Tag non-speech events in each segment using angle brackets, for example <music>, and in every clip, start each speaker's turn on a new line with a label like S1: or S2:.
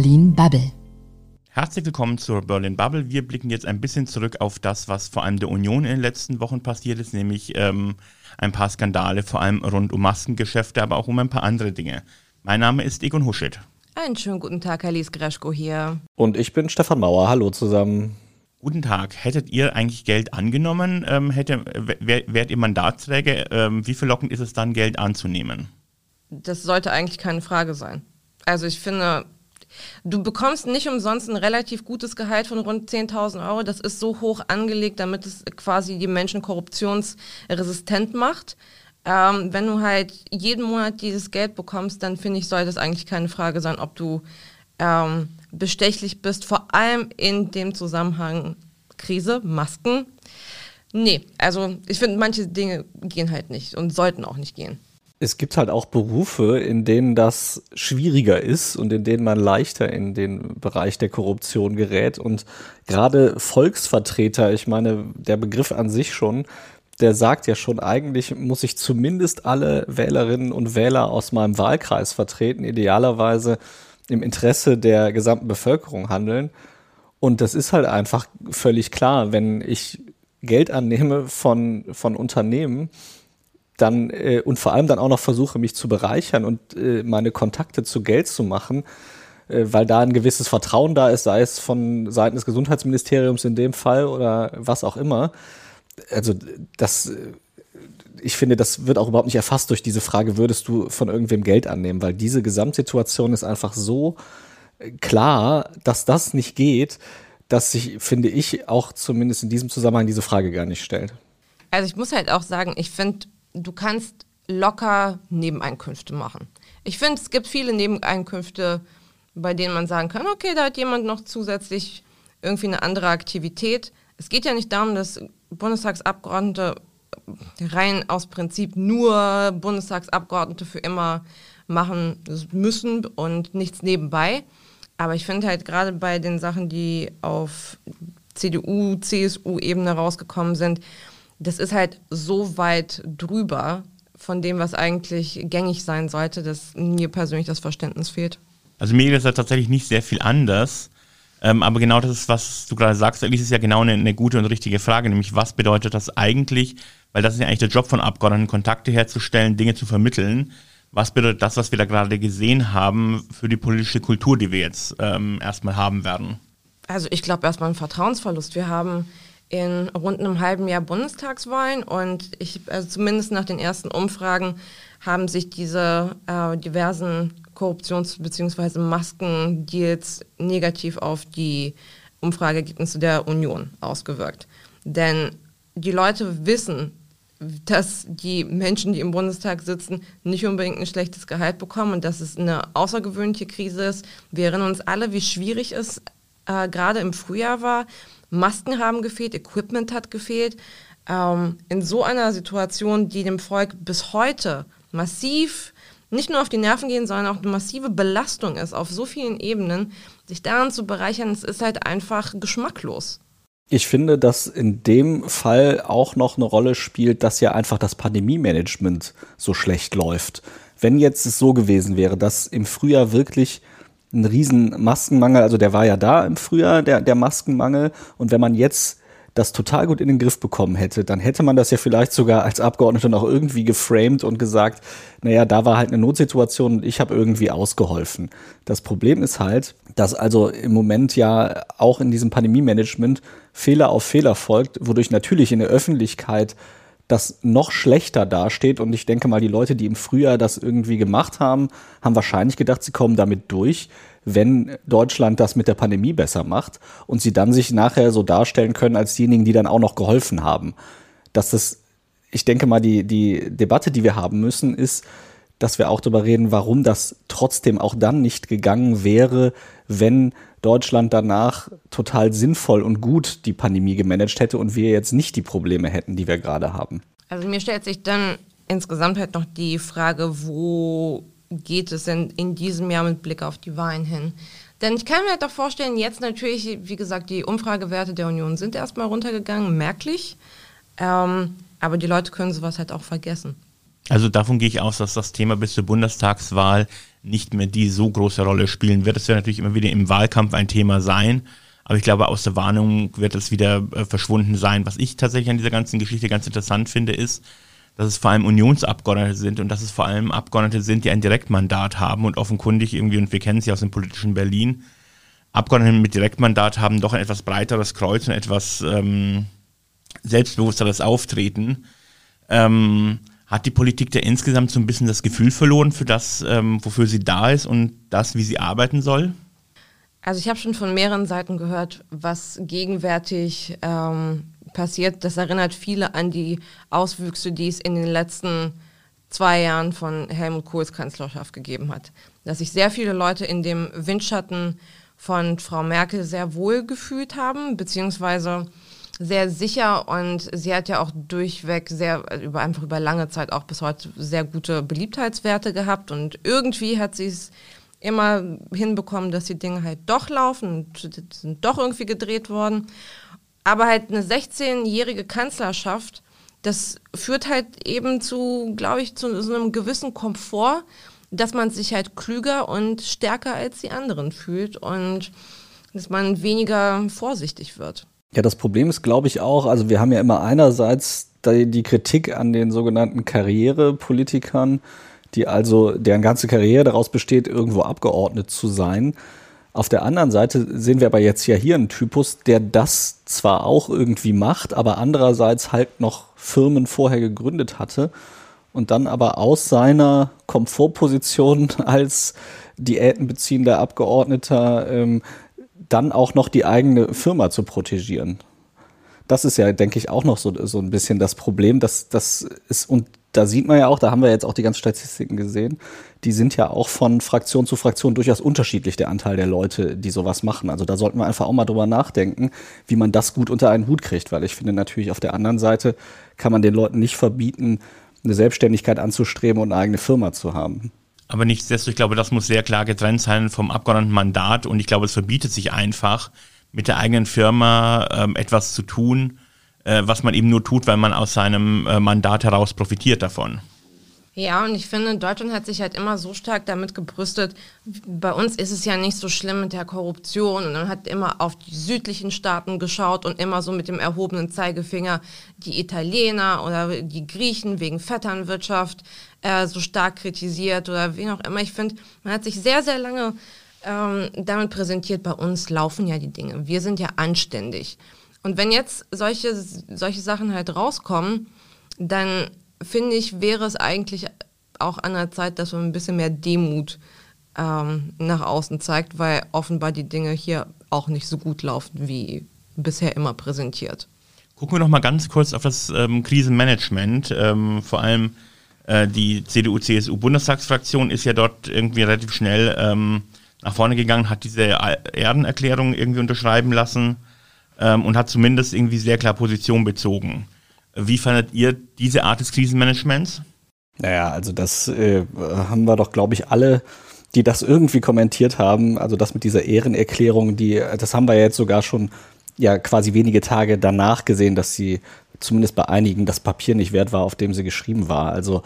S1: Berlin Bubble.
S2: Herzlich willkommen zur Berlin Bubble. Wir blicken jetzt ein bisschen zurück auf das, was vor allem der Union in den letzten Wochen passiert ist, nämlich ähm, ein paar Skandale, vor allem rund um Maskengeschäfte, aber auch um ein paar andere Dinge. Mein Name ist Egon Huschet.
S3: Einen schönen guten Tag, Herr Lies Greschko hier.
S4: Und ich bin Stefan Mauer. Hallo zusammen.
S2: Guten Tag. Hättet ihr eigentlich Geld angenommen? Ähm, hätte, wär, wärt ihr Mandatsträger? Ähm, wie verlockend ist es dann, Geld anzunehmen?
S3: Das sollte eigentlich keine Frage sein. Also ich finde, du bekommst nicht umsonst ein relativ gutes Gehalt von rund 10.000 Euro. Das ist so hoch angelegt, damit es quasi die Menschen korruptionsresistent macht. Ähm, wenn du halt jeden Monat dieses Geld bekommst, dann finde ich, sollte es eigentlich keine Frage sein, ob du ähm, bestechlich bist, vor allem in dem Zusammenhang Krise, Masken. Nee, also ich finde, manche Dinge gehen halt nicht und sollten auch nicht gehen
S4: es gibt halt auch Berufe, in denen das schwieriger ist und in denen man leichter in den Bereich der Korruption gerät. Und gerade Volksvertreter, ich meine, der Begriff an sich schon, der sagt ja schon, eigentlich muss ich zumindest alle Wählerinnen und Wähler aus meinem Wahlkreis vertreten, idealerweise im Interesse der gesamten Bevölkerung handeln. Und das ist halt einfach völlig klar, wenn ich Geld annehme von, von Unternehmen, dann äh, und vor allem dann auch noch versuche, mich zu bereichern und äh, meine Kontakte zu Geld zu machen, äh, weil da ein gewisses Vertrauen da ist, sei es von Seiten des Gesundheitsministeriums in dem Fall oder was auch immer. Also das, äh, ich finde, das wird auch überhaupt nicht erfasst durch diese Frage, würdest du von irgendwem Geld annehmen, weil diese Gesamtsituation ist einfach so äh, klar, dass das nicht geht, dass sich, finde ich, auch zumindest in diesem Zusammenhang diese Frage gar nicht stellt.
S3: Also ich muss halt auch sagen, ich finde du kannst locker Nebeneinkünfte machen. Ich finde, es gibt viele Nebeneinkünfte, bei denen man sagen kann, okay, da hat jemand noch zusätzlich irgendwie eine andere Aktivität. Es geht ja nicht darum, dass Bundestagsabgeordnete rein aus Prinzip nur Bundestagsabgeordnete für immer machen müssen und nichts nebenbei. Aber ich finde halt gerade bei den Sachen, die auf CDU, CSU-Ebene rausgekommen sind, das ist halt so weit drüber von dem, was eigentlich gängig sein sollte, dass mir persönlich das Verständnis fehlt.
S2: Also mir ist das tatsächlich nicht sehr viel anders. Ähm, aber genau das ist, was du gerade sagst, Alice, ist ja genau eine, eine, gute und richtige Frage, nämlich was bedeutet das eigentlich, weil das ist ja eigentlich der Job von Abgeordneten, Kontakte herzustellen, Dinge zu vermitteln. Was bedeutet das, was wir da gerade gesehen haben, für die politische Kultur, die wir jetzt ähm, erstmal haben werden?
S3: Also ich glaube erstmal ein Vertrauensverlust. Wir haben in rund einem halben Jahr Bundestagswahlen und ich, also zumindest nach den ersten Umfragen, haben sich diese äh, diversen Korruptions- bzw. Maskendeals negativ auf die Umfrageergebnisse der Union ausgewirkt. Denn die Leute wissen, dass die Menschen, die im Bundestag sitzen, nicht unbedingt ein schlechtes Gehalt bekommen und dass es eine außergewöhnliche Krise ist. Wir erinnern uns alle, wie schwierig es äh, gerade im Frühjahr war, Masken haben gefehlt, Equipment hat gefehlt. Ähm, in so einer Situation, die dem Volk bis heute massiv nicht nur auf die Nerven gehen, sondern auch eine massive Belastung ist auf so vielen Ebenen, sich daran zu bereichern, es ist halt einfach geschmacklos.
S4: Ich finde, dass in dem Fall auch noch eine Rolle spielt, dass ja einfach das Pandemie-Management so schlecht läuft. Wenn jetzt es so gewesen wäre, dass im Frühjahr wirklich ein riesen Maskenmangel, also der war ja da im Frühjahr, der, der Maskenmangel. Und wenn man jetzt das total gut in den Griff bekommen hätte, dann hätte man das ja vielleicht sogar als Abgeordneter noch irgendwie geframed und gesagt, naja, da war halt eine Notsituation und ich habe irgendwie ausgeholfen. Das Problem ist halt, dass also im Moment ja auch in diesem Pandemie-Management Fehler auf Fehler folgt, wodurch natürlich in der Öffentlichkeit das noch schlechter dasteht. Und ich denke mal, die Leute, die im Frühjahr das irgendwie gemacht haben, haben wahrscheinlich gedacht, sie kommen damit durch, wenn Deutschland das mit der Pandemie besser macht und sie dann sich nachher so darstellen können als diejenigen, die dann auch noch geholfen haben. Dass das, ich denke mal, die, die Debatte, die wir haben müssen, ist, dass wir auch darüber reden, warum das trotzdem auch dann nicht gegangen wäre, wenn Deutschland danach total sinnvoll und gut die Pandemie gemanagt hätte und wir jetzt nicht die Probleme hätten, die wir gerade haben.
S3: Also mir stellt sich dann insgesamt halt noch die Frage, wo geht es denn in diesem Jahr mit Blick auf die Wahlen hin? Denn ich kann mir halt auch vorstellen, jetzt natürlich, wie gesagt, die Umfragewerte der Union sind erstmal runtergegangen, merklich. Ähm, aber die Leute können sowas halt auch vergessen.
S2: Also davon gehe ich aus, dass das Thema bis zur Bundestagswahl nicht mehr die so große Rolle spielen wird. Es wird natürlich immer wieder im Wahlkampf ein Thema sein, aber ich glaube, aus der Warnung wird es wieder äh, verschwunden sein. Was ich tatsächlich an dieser ganzen Geschichte ganz interessant finde, ist, dass es vor allem Unionsabgeordnete sind und dass es vor allem Abgeordnete sind, die ein Direktmandat haben und offenkundig irgendwie, und wir kennen ja aus dem politischen Berlin, Abgeordnete mit Direktmandat haben doch ein etwas breiteres Kreuz und etwas ähm, selbstbewussteres Auftreten. Ähm, hat die Politik da insgesamt so ein bisschen das Gefühl verloren für das, ähm, wofür sie da ist und das, wie sie arbeiten soll?
S3: Also ich habe schon von mehreren Seiten gehört, was gegenwärtig ähm, passiert. Das erinnert viele an die Auswüchse, die es in den letzten zwei Jahren von Helmut Kohls Kanzlerschaft gegeben hat. Dass sich sehr viele Leute in dem Windschatten von Frau Merkel sehr wohl gefühlt haben, beziehungsweise sehr sicher und sie hat ja auch durchweg sehr, über, einfach über lange Zeit auch bis heute sehr gute Beliebtheitswerte gehabt und irgendwie hat sie es immer hinbekommen, dass die Dinge halt doch laufen und sind doch irgendwie gedreht worden. Aber halt eine 16-jährige Kanzlerschaft, das führt halt eben zu, glaube ich, zu so einem gewissen Komfort, dass man sich halt klüger und stärker als die anderen fühlt und dass man weniger vorsichtig wird.
S4: Ja, das Problem ist, glaube ich, auch, also wir haben ja immer einerseits die Kritik an den sogenannten Karrierepolitikern, die also, deren ganze Karriere daraus besteht, irgendwo abgeordnet zu sein. Auf der anderen Seite sehen wir aber jetzt ja hier einen Typus, der das zwar auch irgendwie macht, aber andererseits halt noch Firmen vorher gegründet hatte und dann aber aus seiner Komfortposition <laughs> als diätenbeziehender Abgeordneter ähm, dann auch noch die eigene Firma zu protegieren. Das ist ja, denke ich, auch noch so, so ein bisschen das Problem, dass das ist, und da sieht man ja auch, da haben wir jetzt auch die ganzen Statistiken gesehen, die sind ja auch von Fraktion zu Fraktion durchaus unterschiedlich, der Anteil der Leute, die sowas machen. Also da sollten wir einfach auch mal drüber nachdenken, wie man das gut unter einen Hut kriegt, weil ich finde natürlich auf der anderen Seite kann man den Leuten nicht verbieten, eine Selbstständigkeit anzustreben und eine eigene Firma zu haben.
S2: Aber nichtsdestotrotz, ich glaube, das muss sehr klar getrennt sein vom Abgeordnetenmandat und ich glaube, es verbietet sich einfach, mit der eigenen Firma ähm, etwas zu tun, äh, was man eben nur tut, weil man aus seinem äh, Mandat heraus profitiert davon.
S3: Ja, und ich finde, Deutschland hat sich halt immer so stark damit gebrüstet. Bei uns ist es ja nicht so schlimm mit der Korruption und man hat immer auf die südlichen Staaten geschaut und immer so mit dem erhobenen Zeigefinger die Italiener oder die Griechen wegen Vetternwirtschaft äh, so stark kritisiert oder wen auch immer. Ich finde, man hat sich sehr, sehr lange ähm, damit präsentiert, bei uns laufen ja die Dinge. Wir sind ja anständig. Und wenn jetzt solche, solche Sachen halt rauskommen, dann finde ich, wäre es eigentlich auch an der Zeit, dass man ein bisschen mehr Demut ähm, nach außen zeigt, weil offenbar die Dinge hier auch nicht so gut laufen, wie bisher immer präsentiert.
S2: Gucken wir noch mal ganz kurz auf das ähm, Krisenmanagement. Ähm, vor allem äh, die CDU-CSU-Bundestagsfraktion ist ja dort irgendwie relativ schnell ähm, nach vorne gegangen, hat diese Erdenerklärung irgendwie unterschreiben lassen ähm, und hat zumindest irgendwie sehr klar Position bezogen. Wie fandet ihr diese Art des Krisenmanagements?
S4: Naja, also das äh, haben wir doch, glaube ich, alle, die das irgendwie kommentiert haben. Also das mit dieser Ehrenerklärung, die, das haben wir jetzt sogar schon ja quasi wenige Tage danach gesehen, dass sie zumindest bei einigen das Papier nicht wert war, auf dem sie geschrieben war. Also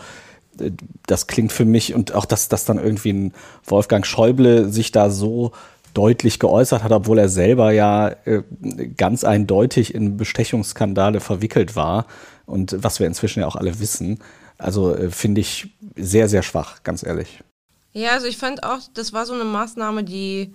S4: äh, das klingt für mich und auch, dass, dass dann irgendwie ein Wolfgang Schäuble sich da so deutlich geäußert hat, obwohl er selber ja äh, ganz eindeutig in Bestechungsskandale verwickelt war und was wir inzwischen ja auch alle wissen. Also äh, finde ich sehr, sehr schwach, ganz ehrlich.
S3: Ja, also ich fand auch, das war so eine Maßnahme, die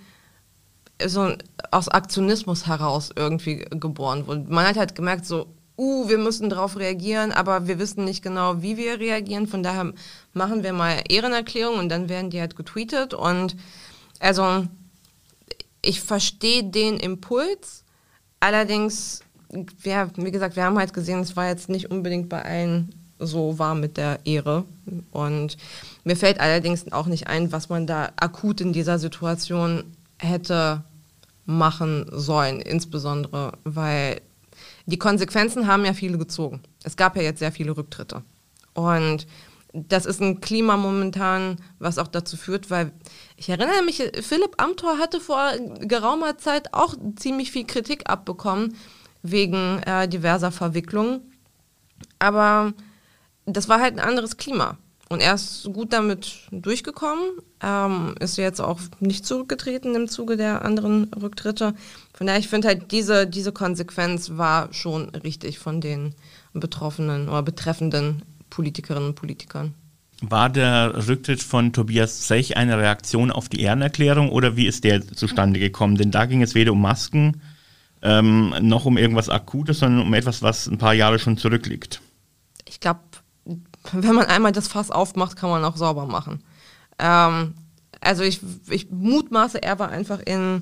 S3: so aus Aktionismus heraus irgendwie geboren wurde. Man hat halt gemerkt, so, uh, wir müssen darauf reagieren, aber wir wissen nicht genau, wie wir reagieren. Von daher machen wir mal Ehrenerklärungen und dann werden die halt getweetet. Und also ich verstehe den Impuls, allerdings, ja, wie gesagt, wir haben halt gesehen, es war jetzt nicht unbedingt bei allen so warm mit der Ehre. Und mir fällt allerdings auch nicht ein, was man da akut in dieser Situation hätte machen sollen, insbesondere, weil die Konsequenzen haben ja viele gezogen. Es gab ja jetzt sehr viele Rücktritte. Und das ist ein Klima momentan, was auch dazu führt, weil ich erinnere mich, Philipp Amthor hatte vor geraumer Zeit auch ziemlich viel Kritik abbekommen wegen äh, diverser Verwicklungen. Aber das war halt ein anderes Klima. Und er ist gut damit durchgekommen, ähm, ist jetzt auch nicht zurückgetreten im Zuge der anderen Rücktritte. Von daher, ich finde halt, diese, diese Konsequenz war schon richtig von den betroffenen oder betreffenden Politikerinnen und Politikern.
S2: War der Rücktritt von Tobias Zech eine Reaktion auf die Ehrenerklärung oder wie ist der zustande gekommen? Denn da ging es weder um Masken ähm, noch um irgendwas Akutes, sondern um etwas, was ein paar Jahre schon zurückliegt.
S3: Ich glaube, wenn man einmal das Fass aufmacht, kann man auch sauber machen. Ähm, also ich, ich mutmaße, er war einfach in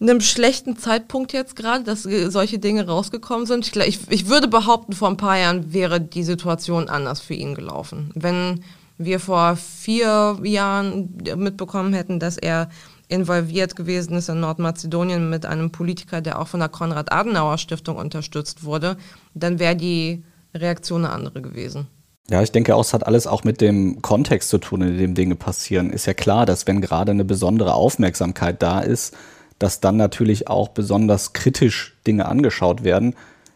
S3: einem schlechten Zeitpunkt jetzt gerade, dass solche Dinge rausgekommen sind. Ich, ich, ich würde behaupten, vor ein paar Jahren wäre die Situation anders für ihn gelaufen. Wenn wir vor vier Jahren mitbekommen hätten, dass er involviert gewesen ist in Nordmazedonien mit einem Politiker, der auch von der Konrad-Adenauer-Stiftung unterstützt wurde, dann wäre die Reaktion eine andere gewesen.
S4: Ja, ich denke auch, es hat alles auch mit dem Kontext zu tun, in dem Dinge passieren. Ist ja klar, dass wenn gerade eine besondere Aufmerksamkeit da ist, dass dann natürlich auch besonders kritisch Dinge angeschaut werden.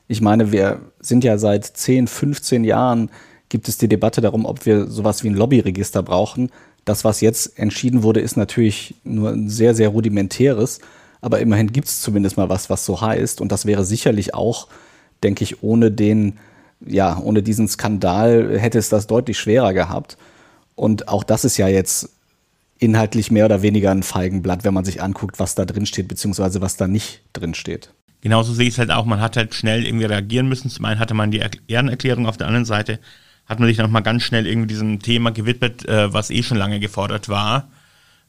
S4: Ich meine, wir sind ja seit 10, 15 Jahren gibt es die Debatte darum, ob wir sowas wie ein Lobbyregister brauchen. Das, was jetzt entschieden wurde, ist natürlich nur ein sehr, sehr rudimentäres, aber immerhin gibt es zumindest mal was, was so heißt. Und das wäre sicherlich auch, denke ich, ohne den ja, ohne diesen Skandal hätte es das deutlich schwerer gehabt. Und auch das ist ja jetzt inhaltlich mehr oder weniger ein Feigenblatt, wenn man sich anguckt, was da drin steht, beziehungsweise was da nicht drin steht.
S2: Genauso sehe ich es halt auch. Man hat halt schnell irgendwie reagieren müssen. Zum einen hatte man die Ehrenerklärung, auf der anderen Seite hat man sich noch mal ganz schnell irgendwie diesem Thema gewidmet, äh, was eh schon lange gefordert war.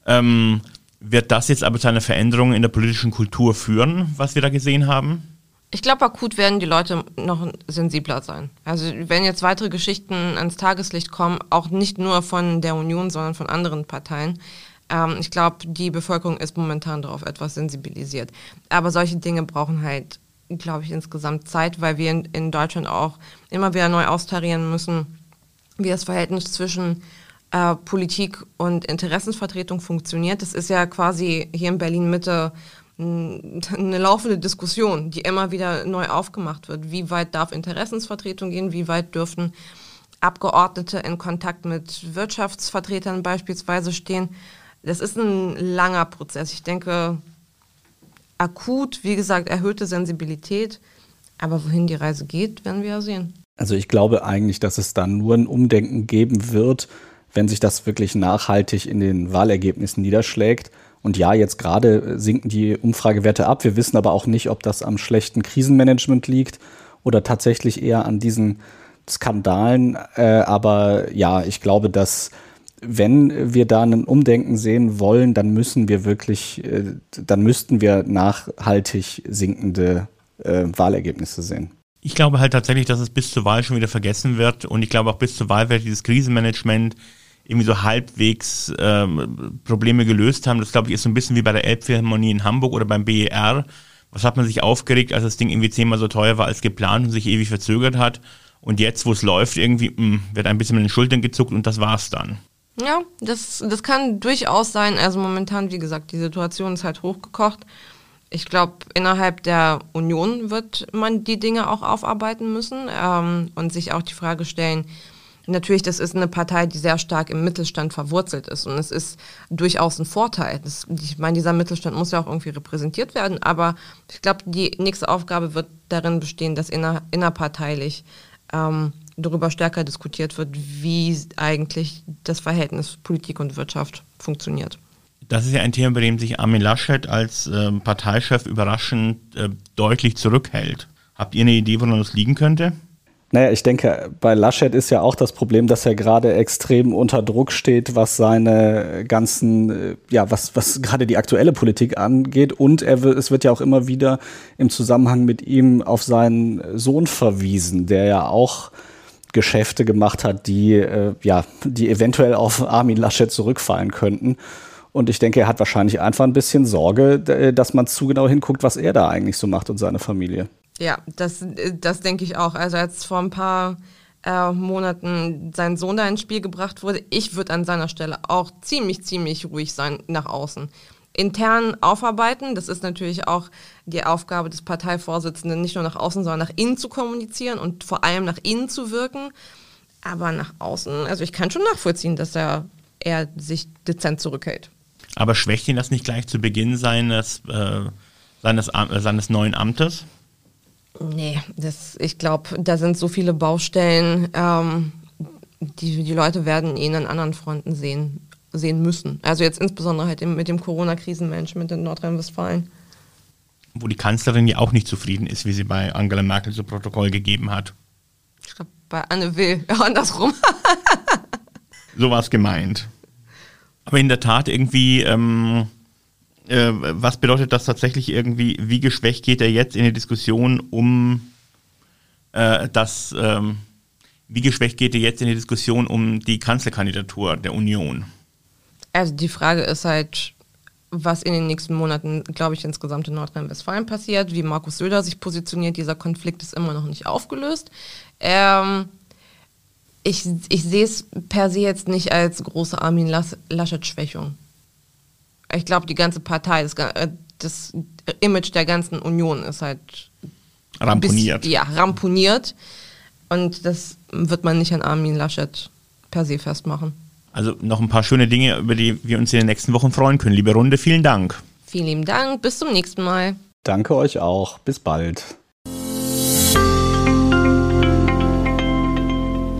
S2: Ähm, wird das jetzt aber zu einer Veränderung in der politischen Kultur führen, was wir da gesehen haben?
S3: Ich glaube, akut werden die Leute noch sensibler sein. Also wenn jetzt weitere Geschichten ans Tageslicht kommen, auch nicht nur von der Union, sondern von anderen Parteien, ähm, ich glaube, die Bevölkerung ist momentan darauf etwas sensibilisiert. Aber solche Dinge brauchen halt, glaube ich, insgesamt Zeit, weil wir in, in Deutschland auch immer wieder neu austarieren müssen, wie das Verhältnis zwischen äh, Politik und Interessensvertretung funktioniert. Das ist ja quasi hier in Berlin Mitte eine laufende Diskussion, die immer wieder neu aufgemacht wird. Wie weit darf Interessensvertretung gehen? Wie weit dürfen Abgeordnete in Kontakt mit Wirtschaftsvertretern beispielsweise stehen? Das ist ein langer Prozess. Ich denke, akut, wie gesagt, erhöhte Sensibilität. Aber wohin die Reise geht, werden wir ja sehen.
S4: Also ich glaube eigentlich, dass es da nur ein Umdenken geben wird, wenn sich das wirklich nachhaltig in den Wahlergebnissen niederschlägt. Und ja, jetzt gerade sinken die Umfragewerte ab. Wir wissen aber auch nicht, ob das am schlechten Krisenmanagement liegt oder tatsächlich eher an diesen Skandalen. Äh, aber ja, ich glaube, dass wenn wir da ein Umdenken sehen wollen, dann müssen wir wirklich, äh, dann müssten wir nachhaltig sinkende äh, Wahlergebnisse sehen.
S2: Ich glaube halt tatsächlich, dass es bis zur Wahl schon wieder vergessen wird und ich glaube auch bis zur Wahl wird dieses Krisenmanagement irgendwie so halbwegs ähm, Probleme gelöst haben. Das glaube ich ist so ein bisschen wie bei der Elbphilharmonie in Hamburg oder beim BER. Was hat man sich aufgeregt, als das Ding irgendwie zehnmal so teuer war als geplant und sich ewig verzögert hat. Und jetzt, wo es läuft, irgendwie mh, hm, wird ein bisschen mit den Schultern gezuckt und das war's dann.
S3: Ja, das, das kann durchaus sein. Also momentan, wie gesagt, die Situation ist halt hochgekocht. Ich glaube, innerhalb der Union wird man die Dinge auch aufarbeiten müssen ähm, und sich auch die Frage stellen, Natürlich, das ist eine Partei, die sehr stark im Mittelstand verwurzelt ist und es ist durchaus ein Vorteil. Das, ich meine, dieser Mittelstand muss ja auch irgendwie repräsentiert werden, aber ich glaube, die nächste Aufgabe wird darin bestehen, dass inner, innerparteilich ähm, darüber stärker diskutiert wird, wie eigentlich das Verhältnis Politik und Wirtschaft funktioniert.
S2: Das ist ja ein Thema, bei dem sich Armin Laschet als äh, Parteichef überraschend äh, deutlich zurückhält. Habt ihr eine Idee, woran das liegen könnte?
S4: Naja, ich denke, bei Laschet ist ja auch das Problem, dass er gerade extrem unter Druck steht, was seine ganzen, äh, ja, was, was gerade die aktuelle Politik angeht. Und er es wird ja auch immer wieder im Zusammenhang mit ihm auf seinen Sohn verwiesen, der ja auch Geschäfte gemacht hat, die, äh, ja, die eventuell auf Armin Laschet zurückfallen könnten. Und ich denke, er hat wahrscheinlich einfach ein bisschen Sorge, dass man zu genau hinguckt, was er da eigentlich so macht und seine Familie.
S3: Ja, das, das denke ich auch. Also als vor ein paar äh, Monaten sein Sohn da ins Spiel gebracht wurde, ich würde an seiner Stelle auch ziemlich, ziemlich ruhig sein nach außen. Intern aufarbeiten, das ist natürlich auch die Aufgabe des Parteivorsitzenden, nicht nur nach außen, sondern nach innen zu kommunizieren und vor allem nach innen zu wirken. Aber nach außen, also ich kann schon nachvollziehen, dass er, er sich dezent zurückhält.
S2: Aber schwächt ihn das nicht gleich zu Beginn seines, äh, seines, äh, seines neuen Amtes?
S3: Nee, das, ich glaube, da sind so viele Baustellen, ähm, die, die Leute werden ihn an anderen Fronten sehen, sehen müssen. Also jetzt insbesondere halt mit dem Corona-Krisenmanagement in Nordrhein-Westfalen.
S2: Wo die Kanzlerin ja auch nicht zufrieden ist, wie sie bei Angela Merkel zu Protokoll gegeben hat.
S3: Ich glaube, bei Anne Will, ja, <laughs> andersrum.
S2: so war es gemeint. Aber in der Tat irgendwie, ähm, äh, was bedeutet das tatsächlich irgendwie, wie geschwächt geht er jetzt in die Diskussion um äh, das, ähm, wie geschwächt geht er jetzt in die Diskussion um die Kanzlerkandidatur der Union?
S3: Also die Frage ist halt, was in den nächsten Monaten, glaube ich, insgesamt in Nordrhein-Westfalen passiert, wie Markus Söder sich positioniert. Dieser Konflikt ist immer noch nicht aufgelöst. Ähm, ich, ich sehe es per se jetzt nicht als große Armin Laschet-Schwächung. Ich glaube, die ganze Partei, das, äh, das, Image der ganzen Union ist halt
S2: ramponiert.
S3: Bis, ja, ramponiert. Und das wird man nicht an Armin Laschet per se festmachen.
S2: Also noch ein paar schöne Dinge, über die wir uns in den nächsten Wochen freuen können. Liebe Runde, vielen Dank.
S3: Vielen lieben Dank. Bis zum nächsten Mal.
S4: Danke euch auch. Bis bald.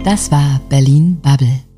S1: Das war Berlin Bubble.